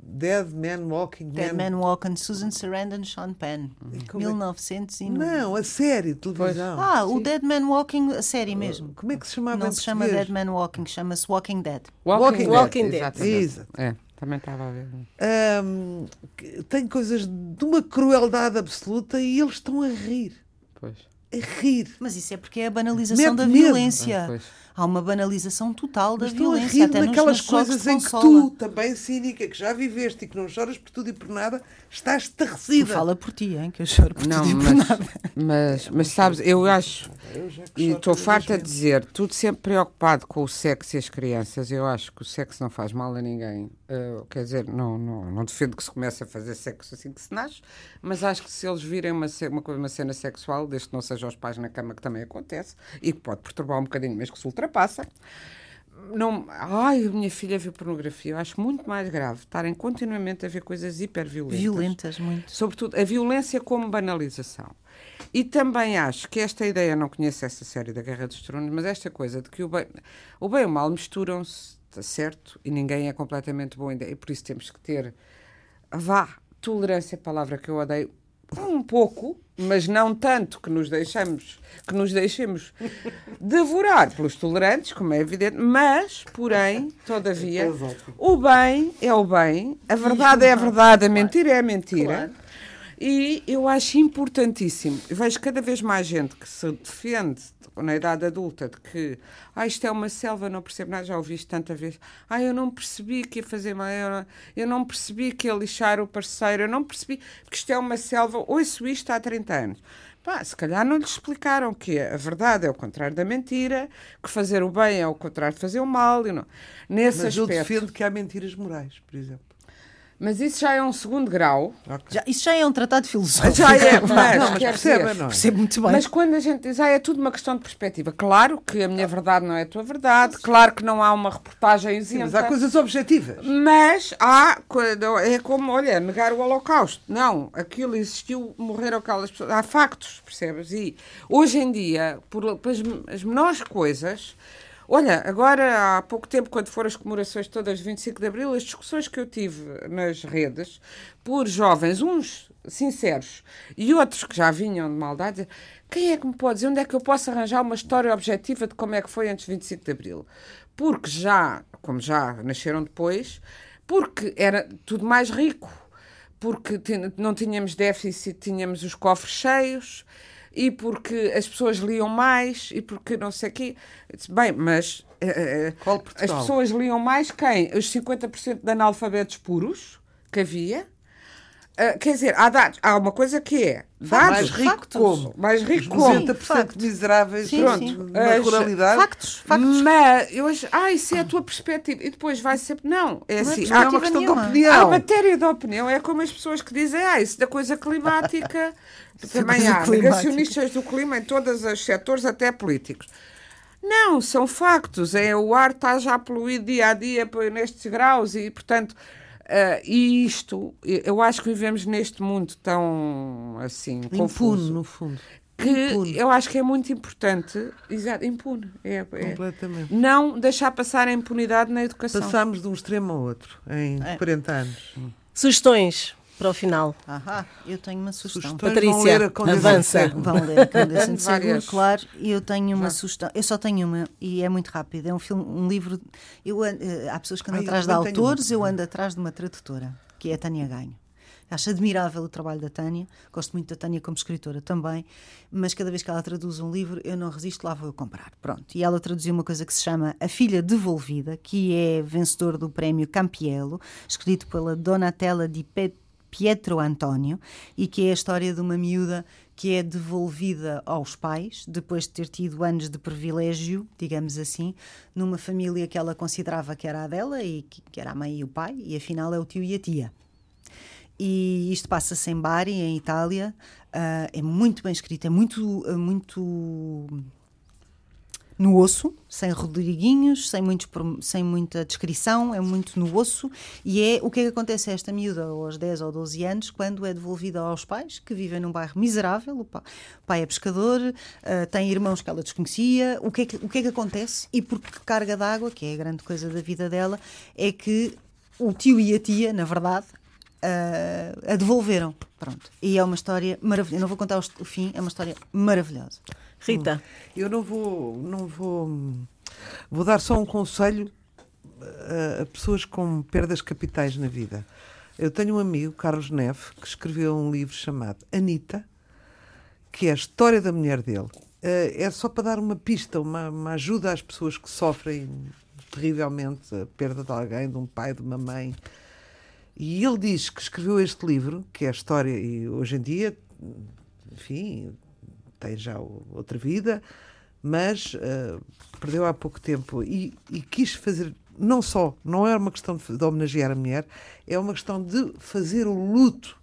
Dead Man Walking Dead Man Man Walking, Susan Sarandon, Sean Penn. como é que- 1909. não a série de televisão Ah, o Dead Man Walking, a série mesmo. como é que se chamava Não se chama português? Dead Man Walking, chama-se Walking Dead. Walking Walking Dead. exatamente. Exato. É, também estava a ver. Que tem coisas de uma crueldade absoluta e eles estão a rir Pois. a rir Mas isso é porque é a banalização Mete da medo. violência. Ah, pois. Há uma banalização total da Mas violência. rir Até naquelas coisas em que tu, também cínica, que já viveste e que não choras por tudo e por nada, estás Tu estarrecida. fala por ti, hein, que eu choro por Não, tudo e por mas, nada. mas, mas sabes, eu acho, Eu e estou farta de dizer, tudo sempre preocupado com o sexo e as crianças. Eu acho que o sexo não faz mal a ninguém. Uh, quer dizer, não, não, não defendo que se comece a fazer sexo assim que se nasce, mas acho que se eles virem uma, uma, coisa- uma cena sexual, desde que não seja aos pais na cama, que também acontece, e que pode perturbar um bocadinho, mas que se ultrapassa. Não, ai, minha filha viu pornografia. Eu acho muito mais grave estarem continuamente a ver coisas hiperviolentas. Violentas, muito. Sobretudo a violência como banalização. E também acho que esta ideia, não conheço essa série da Guerra dos Tronos, mas esta coisa de que o bem, o bem e o mal misturam-se, está certo? E ninguém é completamente bom ainda. E por isso temos que ter, vá, tolerância, palavra que eu odeio, um pouco, mas não tanto que nos deixemos, que nos deixemos devorar pelos tolerantes, como é evidente, mas, porém, todavia, o bem é o bem, a verdade é a verdade, a mentira é a mentira. E eu acho importantíssimo, eu vejo cada vez mais gente que se defende na idade adulta de que ah, isto é uma selva, não percebo nada, já ouvi isto tanta vez. Ah, eu não percebi que ia fazer mal, eu não, eu não percebi que ia lixar o parceiro, eu não percebi que isto é uma selva, ouço isto há 30 anos. Pá, se calhar não lhes explicaram que a verdade é o contrário da mentira, que fazer o bem é o contrário de fazer o mal. E não. Nesse Mas eu aspecto. defendo que há mentiras morais, por exemplo. Mas isso já é um segundo grau. Já, isso já é um tratado filosófico. Já é, mas, Não, mas não é? Percebo muito bem. Mas quando a gente ah, é tudo uma questão de perspectiva. Claro que a minha verdade não é a tua verdade, claro que não há uma reportagem Sim, mas isenta. há coisas objetivas. Mas há, é como, olha, negar o Holocausto. Não, aquilo existiu, morreram aquelas pessoas. Há factos, percebes? E hoje em dia, por, por as, as menores coisas. Olha, agora há pouco tempo, quando foram as comemorações todas de 25 de Abril, as discussões que eu tive nas redes por jovens, uns sinceros e outros que já vinham de maldade, quem é que me pode dizer onde é que eu posso arranjar uma história objetiva de como é que foi antes de 25 de Abril? Porque já, como já nasceram depois, porque era tudo mais rico, porque não tínhamos déficit, tínhamos os cofres cheios e porque as pessoas liam mais e porque não sei o quê. Disse, Bem, mas Qual as pessoas liam mais quem? Os 50% de analfabetos puros que havia. Ah, quer dizer, há, dados, há uma coisa que é dados Mais rico factos. como? mais rico como 90% factos. miseráveis Sim, pronto, sim. na As- ruralidade. Factos, factos. Mas eu acho, ah, isso é a tua perspectiva. E depois vai sempre. Não, é Não é assim. É há, uma questão de nenhuma. há opinião. matéria de opinião. É como as pessoas que dizem, ah, isso da coisa climática. Também coisa há climática. negacionistas do clima em todos os setores, até políticos. Não, são factos. É, o ar está já poluído dia a dia nestes graus e, portanto. Ah, e isto, eu acho que vivemos neste mundo tão assim, Impune, confuso, no fundo. que impune. eu acho que é muito importante, exato, impune, é, é, Completamente. não deixar passar a impunidade na educação. Passámos de um extremo ao outro em É. 40 anos. Sugestões para o final. Ahá, eu tenho uma sugestão. Sugestões Patrícia, vão avança. Vão ler a Condessa de claro. E eu tenho uma sugestão. Eu só tenho uma e é muito rápido. É um filme, um livro. Eu, eh, há pessoas que andam atrás de autores, uma. eu ando atrás de uma tradutora, que é a Tânia Ganho. Acho admirável o trabalho da Tânia, gosto muito da Tânia como escritora também, mas cada vez que ela traduz um livro, eu não resisto, lá vou eu comprar. Pronto. E ela traduziu uma coisa que se chama A Filha Devolvida, que é vencedor do prémio Campiello, escrito pela Donatella di Pe- Pietro António, e que é a história de uma miúda que é devolvida aos pais, depois de ter tido anos de privilégio, digamos assim, numa família que ela considerava que era a dela, e que, era a mãe e o pai, e afinal é o tio e a tia. E isto passa-se em Bari, em Itália. Ah, é muito bem escrito, é muito, ah, muito no osso, sem rodriguinhos, sem, muitos, sem muita descrição, é muito no osso. E é o que é que acontece a esta miúda aos 10 ou 12 anos, quando é devolvida aos pais, que vivem num bairro miserável. O pa- o pai é pescador, ah, tem irmãos que ela desconhecia. O que, é que, o que é que acontece? E por que carga d'água, que é a grande coisa da vida dela, é que o tio e a tia, na verdade, ah, a devolveram. Pronto. E é uma história maravilhosa. Eu não vou contar o fim, é uma história maravilhosa. Rita, Eu não vou, não vou, vou dar só um conselho a, a pessoas com perdas capitais na vida. Eu tenho um amigo, Carlos Neve, que escreveu um livro chamado Anita, que é a história da mulher dele. Eh, É só para dar uma pista, uma, uma ajuda às pessoas que sofrem terrivelmente a perda de alguém, de um pai, de uma mãe. E ele diz que escreveu este livro, que é a história, e hoje em dia, enfim, tem já outra vida, mas eh, perdeu há pouco tempo e, e quis fazer, não só, não é uma questão de, de homenagear a mulher, é uma questão de fazer o luto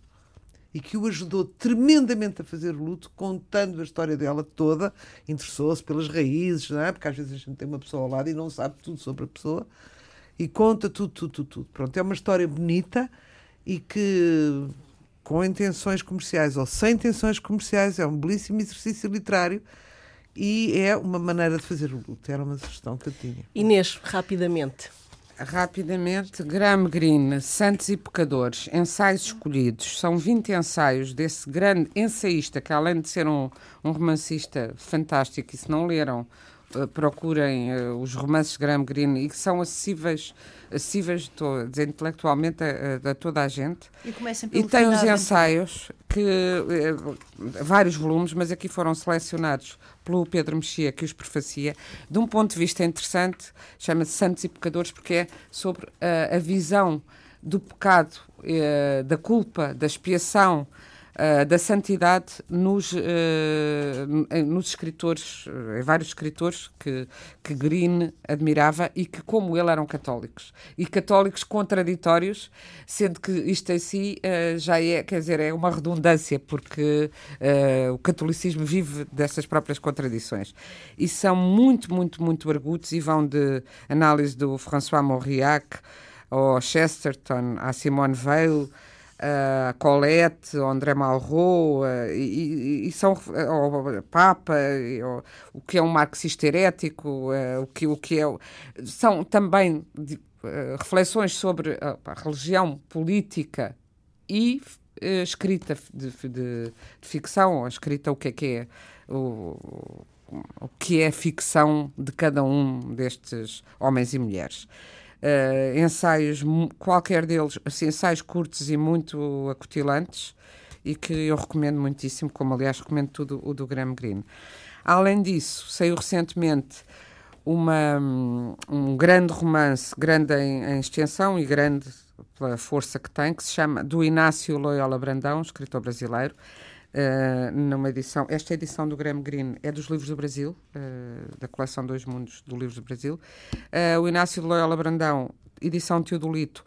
e que o ajudou tremendamente a fazer o luto, contando a história dela toda, interessou-se pelas raízes, não é? porque às vezes a gente tem uma pessoa ao lado e não sabe tudo sobre a pessoa, e conta tudo, tudo, tudo, tudo. Pronto, é uma história bonita e que, com intenções comerciais ou sem intenções comerciais, é um belíssimo exercício literário e é uma maneira de fazer o luto. Era uma sugestão que eu tinha. Inês, rapidamente. Rapidamente, Graham Greene, Santos e Pecadores, ensaios escolhidos. São 20 ensaios desse grande ensaísta, que além de ser um, um romancista fantástico, e se não leram, procurem eh, os romances de Graham Greene, e que são acessíveis, acessíveis to- dizer, intelectualmente a, a- a toda a gente. E comecem E tem os aventura. ensaios, que, eh, vários volumes, mas aqui foram selecionados pelo Pedro Mexia, que os prefacia, de um ponto de vista interessante, chama-se Santos e Pecadores, porque é sobre eh, a visão do pecado, eh, da culpa, da expiação, eh, da santidade nos, n- nos escritores, eh, vários escritores que, que Green admirava e que, como ele, eram católicos. E católicos contraditórios, sendo que isto em si eh, já é, quer dizer, é uma redundância, porque o catolicismo vive dessas próprias contradições. E são muito, muito, muito argutos e vão de análise do François Mauriac ao Chesterton, à Simone Weil, a Colette, ao André Malraux, e, e- são ao Papa, ao- o que é um marxista herético, o que, o que é. o- São também de- reflexões sobre a, a religião política e eh, escrita de, de- de ficção, ou escrita o que é que é o, o que é a ficção de cada um destes homens e mulheres. Eh, ensaios, qualquer deles, assim, ensaios curtos e muito acutilantes e que eu recomendo muitíssimo, como aliás recomendo tudo o do Graham Greene. Além disso, saiu recentemente uma, um grande romance, grande em, em, extensão e grande pela força que tem, que se chama Do Inácio Loyola Brandão, escritor brasileiro, uh, numa edição. Esta edição do Graham Greene é dos Livros do Brasil, uh, da coleção Dois Mundos do Livros do Brasil. Uh, o Inácio Loyola Brandão, edição Teodolito,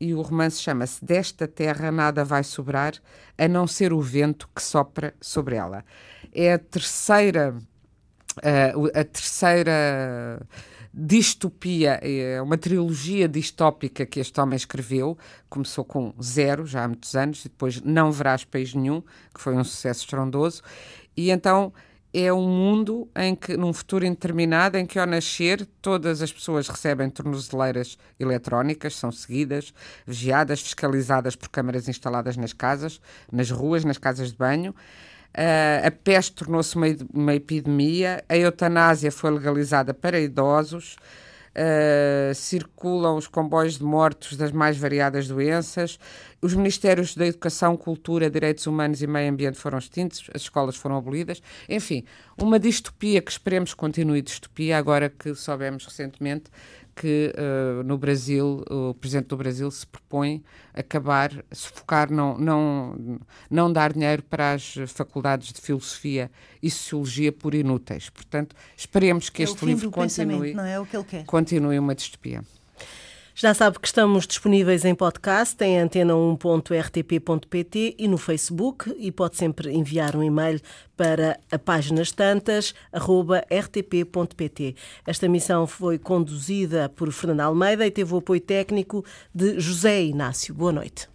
e o romance chama-se Desta Terra Nada Vai Sobrar, a não ser o vento que sopra sobre ela. É a terceira a terceira distopia, é uma trilogia distópica que este homem escreveu. Começou com Zero, já há muitos anos, e depois Não Verás País Nenhum, que foi um sucesso estrondoso. E então é um mundo em que, num futuro indeterminado, em que ao nascer todas as pessoas recebem tornozeleiras eletrónicas, são seguidas, vigiadas, fiscalizadas por câmaras instaladas nas casas, nas ruas, nas casas de banho. Uh, a peste tornou-se uma, uma, epidemia, a eutanásia foi legalizada para idosos, uh, circulam os comboios de mortos das mais variadas doenças, os Ministérios da Educação, Cultura, Direitos Humanos e Meio Ambiente foram extintos, as escolas foram abolidas. Enfim, uma distopia que esperemos continue distopia, agora que soubemos recentemente que uh, no Brasil, o Presidente do Brasil se propõe acabar, se focar, não, não, não dar dinheiro para as faculdades de Filosofia e Sociologia por inúteis. Portanto, esperemos que é este livro continue, não é o que ele quer. continue uma distopia. Já sabe que estamos disponíveis em podcast em antena1.rtp.pt e no Facebook e pode sempre enviar um e-mail para a páginas tantas rtp.pt. Esta missão foi conduzida por Fernando Almeida e teve o apoio técnico de José Inácio. Boa noite.